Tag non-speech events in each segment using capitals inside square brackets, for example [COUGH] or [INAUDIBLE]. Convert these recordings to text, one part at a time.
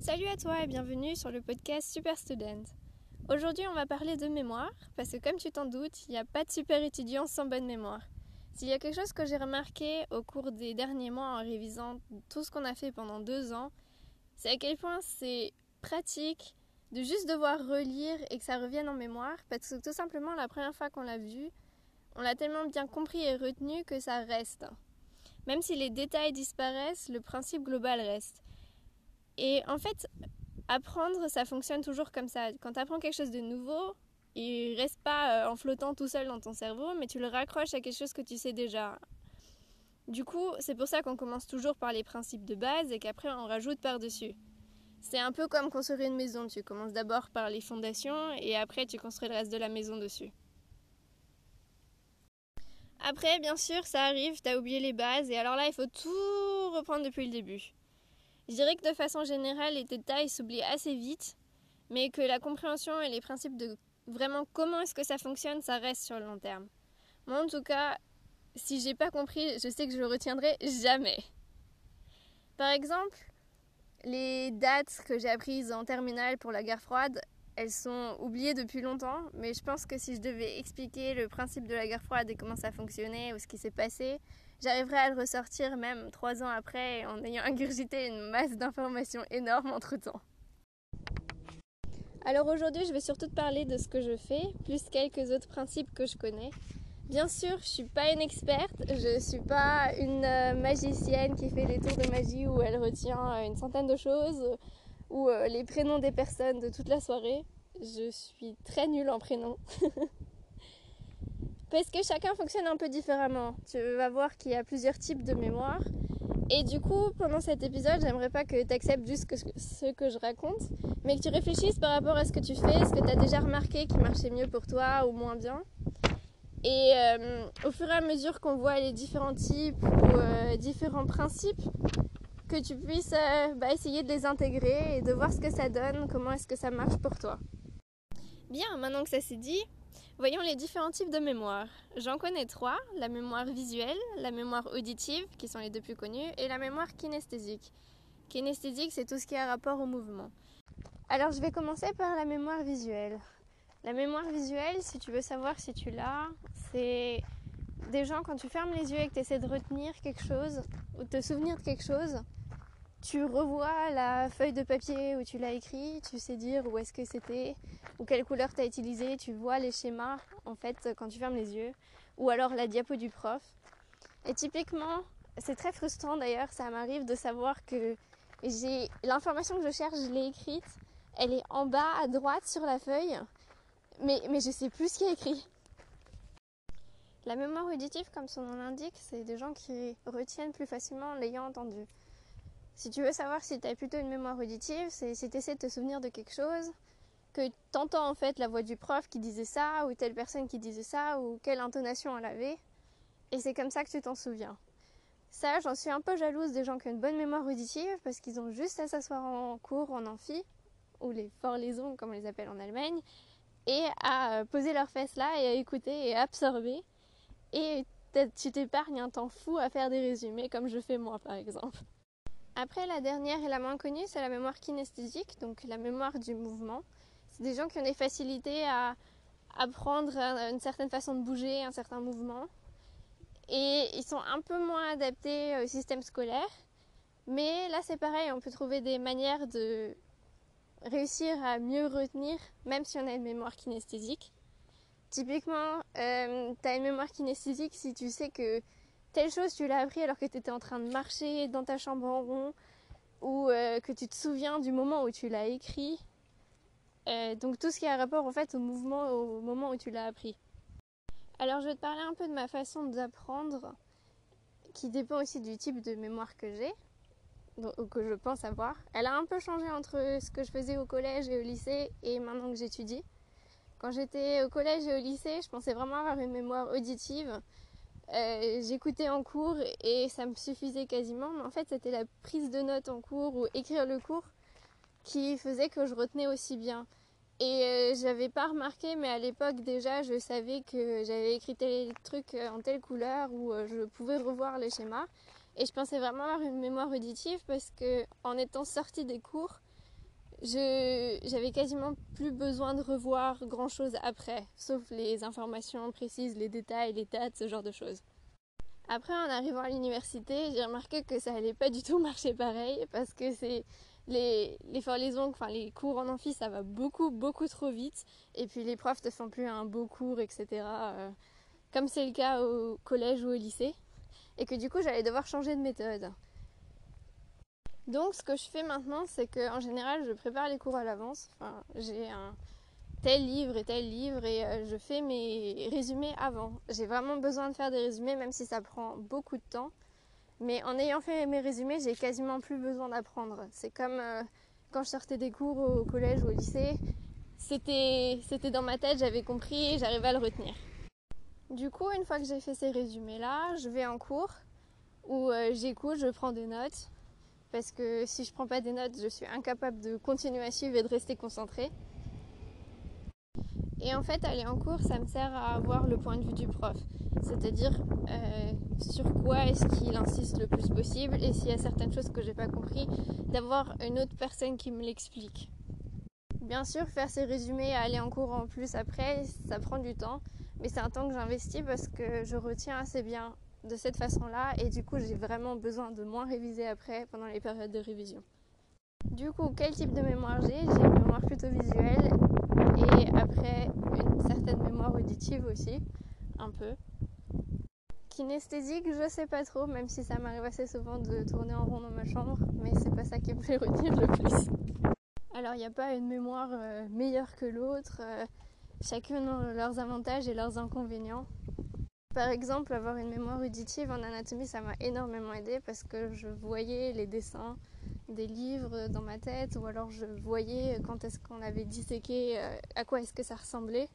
Salut à toi et bienvenue sur le podcast Super Student. Aujourd'hui, on va parler de mémoire parce que, comme tu t'en doutes, il n'y a pas de super étudiant sans bonne mémoire. S'il y a quelque chose que j'ai remarqué au cours des derniers mois en révisant tout ce qu'on a fait pendant deux ans, c'est à quel point c'est pratique de juste devoir relire et que ça revienne en mémoire parce que tout simplement la première fois qu'on l'a vu, on l'a tellement bien compris et retenu que ça reste. Même si les détails disparaissent, le principe global reste. Et en fait, apprendre, ça fonctionne toujours comme ça. Quand tu apprends quelque chose de nouveau, il reste pas euh, en flottant tout seul dans ton cerveau, mais tu le raccroches à quelque chose que tu sais déjà. Du coup, c'est pour ça qu'on commence toujours par les principes de base et qu'après on rajoute par-dessus. C'est un peu comme construire une maison. Tu commences d'abord par les fondations et après tu construis le reste de la maison dessus. Après, bien sûr, ça arrive, tu as oublié les bases et alors là, il faut tout reprendre depuis le début. Je dirais que de façon générale, les détails s'oublient assez vite, mais que la compréhension et les principes de vraiment comment est-ce que ça fonctionne, ça reste sur le long terme. Moi, en tout cas, si j'ai pas compris, je sais que je le retiendrai jamais. Par exemple, les dates que j'ai apprises en terminale pour la guerre froide, elles sont oubliées depuis longtemps, mais je pense que si je devais expliquer le principe de la guerre froide et comment ça fonctionnait ou ce qui s'est passé, j'arriverai à le ressortir même trois ans après en ayant ingurgité une masse d'informations énormes entre temps. Alors aujourd'hui, je vais surtout te parler de ce que je fais, plus quelques autres principes que je connais. Bien sûr, je suis pas une experte, je suis pas une euh, magicienne qui fait des tours de magie où elle retient euh, une centaine de choses ou euh, les prénoms des personnes de toute la soirée. Je suis très nulle en prénoms. [LAUGHS] Parce que chacun fonctionne un peu différemment. Tu vas voir qu'il y a plusieurs types de mémoire. Et du coup, pendant cet épisode, j'aimerais pas que tu acceptes juste ce que je raconte, mais que tu réfléchisses par rapport à ce que tu fais, ce que tu as déjà remarqué qui marchait mieux pour toi ou moins bien. Et euh, au fur et à mesure qu'on voit les différents types ou euh, différents principes, que tu puisses euh, bah, essayer de les intégrer et de voir ce que ça donne, comment est-ce que ça marche pour toi. Bien, maintenant que ça s'est dit, Voyons les différents types de mémoire. J'en connais trois, la mémoire visuelle, la mémoire auditive, qui sont les deux plus connues, et la mémoire kinesthésique. Kinesthésique, c'est tout ce qui a rapport au mouvement. Alors je vais commencer par la mémoire visuelle. La mémoire visuelle, si tu veux savoir si tu l'as, c'est des gens quand tu fermes les yeux et que tu essaies de retenir quelque chose ou de te souvenir de quelque chose, tu revois la feuille de papier où tu l'as écrit, tu sais dire où est-ce que c'était, ou quelle couleur tu as utilisé, tu vois les schémas en fait quand tu fermes les yeux, ou alors la diapo du prof. Et typiquement, c'est très frustrant d'ailleurs, ça m'arrive de savoir que j'ai l'information que je cherche, je l'ai écrite, elle est en bas à droite sur la feuille, mais, mais je sais plus ce qui est écrit. La mémoire auditive, comme son nom l'indique, c'est des gens qui retiennent plus facilement l'ayant entendu. Si tu veux savoir si tu as plutôt une mémoire auditive, c'est si tu essaies de te souvenir de quelque chose, que tu entends en fait la voix du prof qui disait ça, ou telle personne qui disait ça, ou quelle intonation elle avait, et c'est comme ça que tu t'en souviens. Ça, j'en suis un peu jalouse des gens qui ont une bonne mémoire auditive, parce qu'ils ont juste à s'asseoir en cours, en amphi, ou les forlaisons comme on les appelle en Allemagne, et à poser leurs fesses là, et à écouter et à absorber. Et tu t'épargnes un temps fou à faire des résumés, comme je fais moi par exemple. Après, la dernière et la moins connue, c'est la mémoire kinesthésique, donc la mémoire du mouvement. C'est des gens qui ont des facilités à apprendre une certaine façon de bouger, un certain mouvement. Et ils sont un peu moins adaptés au système scolaire. Mais là, c'est pareil, on peut trouver des manières de réussir à mieux retenir, même si on a une mémoire kinesthésique. Typiquement, euh, tu as une mémoire kinesthésique si tu sais que telle chose, tu l'as appris alors que tu étais en train de marcher dans ta chambre en rond ou euh, que tu te souviens du moment où tu l'as écrit. Euh, donc tout ce qui a rapport en fait au mouvement au moment où tu l'as appris. Alors je vais te parler un peu de ma façon d'apprendre qui dépend aussi du type de mémoire que j'ai ou que je pense avoir. Elle a un peu changé entre ce que je faisais au collège et au lycée et maintenant que j'étudie. Quand j'étais au collège et au lycée, je pensais vraiment avoir une mémoire auditive euh, j'écoutais en cours et ça me suffisait quasiment. Mais en fait, c'était la prise de notes en cours ou écrire le cours qui faisait que je retenais aussi bien. Et euh, j'avais pas remarqué, mais à l'époque déjà, je savais que j'avais écrit tel truc en telle couleur ou euh, je pouvais revoir les schémas. Et je pensais vraiment avoir une mémoire auditive parce que en étant sortie des cours, j'avais quasiment plus besoin de revoir grand chose après, sauf les informations précises, les détails, les dates, ce genre de choses. Après, en arrivant à l'université, j'ai remarqué que ça allait pas du tout [LAUGHS] marcher pareil parce que c'est les, les enfin les cours en amphi, ça va beaucoup, beaucoup trop vite. Et puis les profs te font plus un beau cours, etc. Euh, comme c'est le cas au collège ou au lycée. Et que du coup, j'allais devoir changer de méthode. Donc, ce que je fais maintenant, c'est qu'en général, je prépare les cours à l'avance. Enfin, j'ai tel livre et tel livre et euh, je fais mes résumés avant. J'ai vraiment besoin de faire des résumés, même si ça prend beaucoup de temps. Mais en ayant fait mes résumés, j'ai quasiment plus besoin d'apprendre. C'est comme euh, quand je sortais des cours au collège ou au lycée. C'était, c'était dans ma tête, j'avais compris et j'arrivais à le retenir. Du coup, une fois que j'ai fait ces résumés-là, je vais en cours où euh, j'écoute, je prends des notes. Parce que si je prends pas des notes, je suis incapable de continuer à suivre et de rester concentrée. Et en fait, aller en cours, ça me sert à avoir le point de vue du prof. C'est-à-dire euh, sur quoi est-ce qu'il insiste le plus possible et s'il y a certaines choses que j'ai pas compris, d'avoir une autre personne qui me l'explique. Bien sûr, faire ces résumés, aller en cours en plus après, ça prend du temps, mais c'est un temps que j'investis parce que je retiens assez bien de cette façon-là et du coup j'ai vraiment besoin de moins réviser après pendant les périodes de révision. Du coup, quel type de mémoire j'ai? J'ai une mémoire plutôt visuelle et après une certaine mémoire auditive aussi, un peu. Kinesthésique, je sais pas trop, même si ça m'arrive assez souvent de tourner en rond dans ma chambre, mais c'est pas ça qui me [LAUGHS] fait retenir le plus. Alors il n'y a pas une mémoire euh, meilleure que l'autre, euh, chacune a leurs avantages et leurs inconvénients. Par exemple, avoir une mémoire auditive en anatomie, ça m'a énormément aidé parce que je voyais les dessins des livres dans ma tête ou alors je voyais quand est-ce qu'on avait disséqué, euh, à quoi est-ce que ça ressemblait.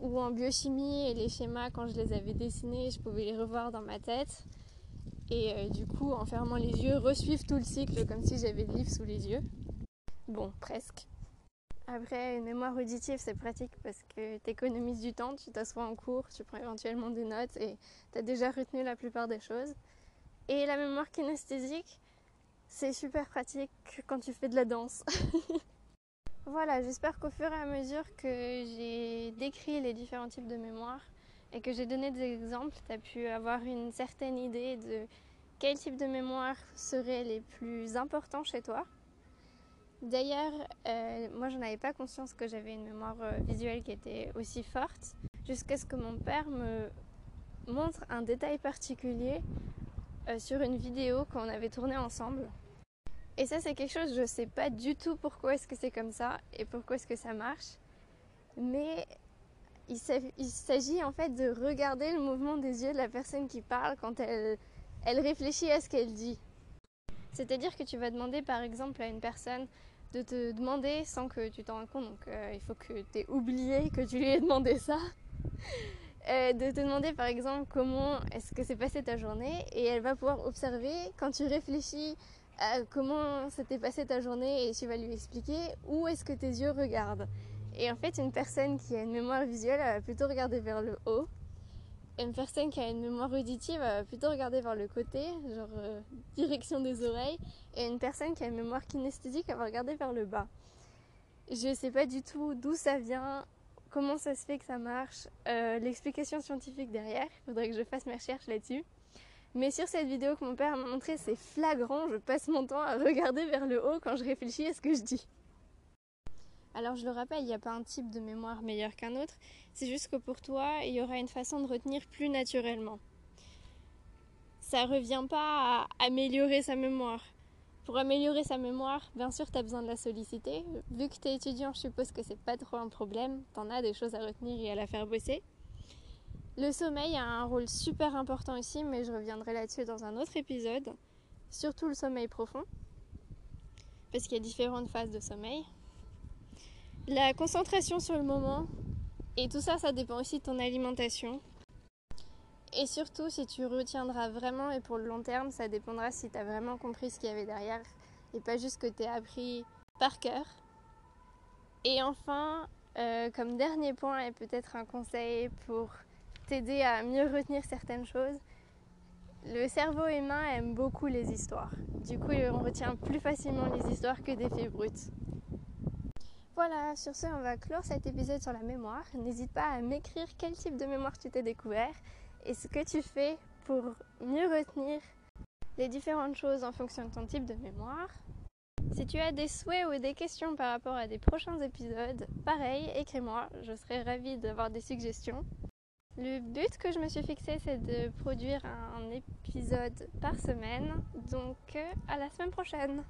Ou en biochimie les schémas, quand je les avais dessinés, je pouvais les revoir dans ma tête. Et euh, du coup, en fermant les yeux, resuivre tout le cycle comme si j'avais le livre sous les yeux. Bon, presque. Après, une mémoire auditive, c'est pratique parce que tu économises du temps, tu t'assois en cours, tu prends éventuellement des notes et tu as déjà retenu la plupart des choses. Et la mémoire kinesthésique, c'est super pratique quand tu fais de la danse. [LAUGHS] voilà, j'espère qu'au fur et à mesure que j'ai décrit les différents types de mémoire et que j'ai donné des exemples, tu as pu avoir une certaine idée de quel type de mémoire seraient les plus importants chez toi. D'ailleurs, euh, moi je n'avais pas conscience que j'avais une mémoire euh, visuelle qui était aussi forte, jusqu'à ce que mon père me montre un détail particulier euh, sur une vidéo qu'on avait tournée ensemble. Et ça c'est quelque chose, je ne sais pas du tout pourquoi est-ce que c'est comme ça et pourquoi est-ce que ça marche, mais il s'agit en fait de regarder le mouvement des yeux de la personne qui parle quand elle, elle réfléchit à ce qu'elle dit. C'est-à-dire que tu vas demander par exemple à une personne de te demander sans que tu t'en rends compte, donc euh, il faut que tu aies oublié que tu lui aies demandé ça, [LAUGHS] euh, de te demander par exemple comment est-ce que s'est passée ta journée et elle va pouvoir observer quand tu réfléchis à comment s'était passée ta journée et tu vas lui expliquer où est-ce que tes yeux regardent. Et en fait, une personne qui a une mémoire visuelle, elle va plutôt regarder vers le haut une personne qui a une mémoire auditive va plutôt regarder vers le côté, genre euh, direction des oreilles, et une personne qui a une mémoire kinesthésique va regarder vers le bas. Je ne sais pas du tout d'où ça vient, comment ça se fait que ça marche, euh, l'explication scientifique derrière, il faudrait que je fasse mes recherches là-dessus. Mais sur cette vidéo que mon père m'a montrée, c'est flagrant, je passe mon temps à regarder vers le haut quand je réfléchis à ce que je dis. Alors je le rappelle, il n'y a pas un type de mémoire meilleur qu'un autre, c'est juste que pour toi, il y aura une façon de retenir plus naturellement. Ça revient pas à améliorer sa mémoire. Pour améliorer sa mémoire, bien sûr, tu as besoin de la solliciter. Vu que tu es étudiant, je suppose que c'est pas trop un problème. Tu en as des choses à retenir et à la faire bosser. Le sommeil a un rôle super important ici, mais je reviendrai là-dessus dans un autre épisode. Surtout le sommeil profond. Parce qu'il y a différentes phases de sommeil. La concentration sur le moment, et tout ça, ça dépend aussi de ton alimentation. Et surtout, si tu retiendras vraiment, et pour le long terme, ça dépendra si tu as vraiment compris ce qu'il y avait derrière, et pas juste que tu as appris par cœur. Et enfin, euh, comme dernier point, et peut-être un conseil pour t'aider à mieux retenir certaines choses, le cerveau humain aime beaucoup les histoires. Du coup, on retient plus facilement les histoires que des faits bruts. Voilà, sur ce, on va clore cet épisode sur la mémoire. N'hésite pas à m'écrire quel type de mémoire tu t'es découvert et ce que tu fais pour mieux retenir les différentes choses en fonction de ton type de mémoire. Si tu as des souhaits ou des questions par rapport à des prochains épisodes, pareil, écris-moi, je serai ravie d'avoir des suggestions. Le but que je me suis fixé, c'est de produire un épisode par semaine, donc à la semaine prochaine.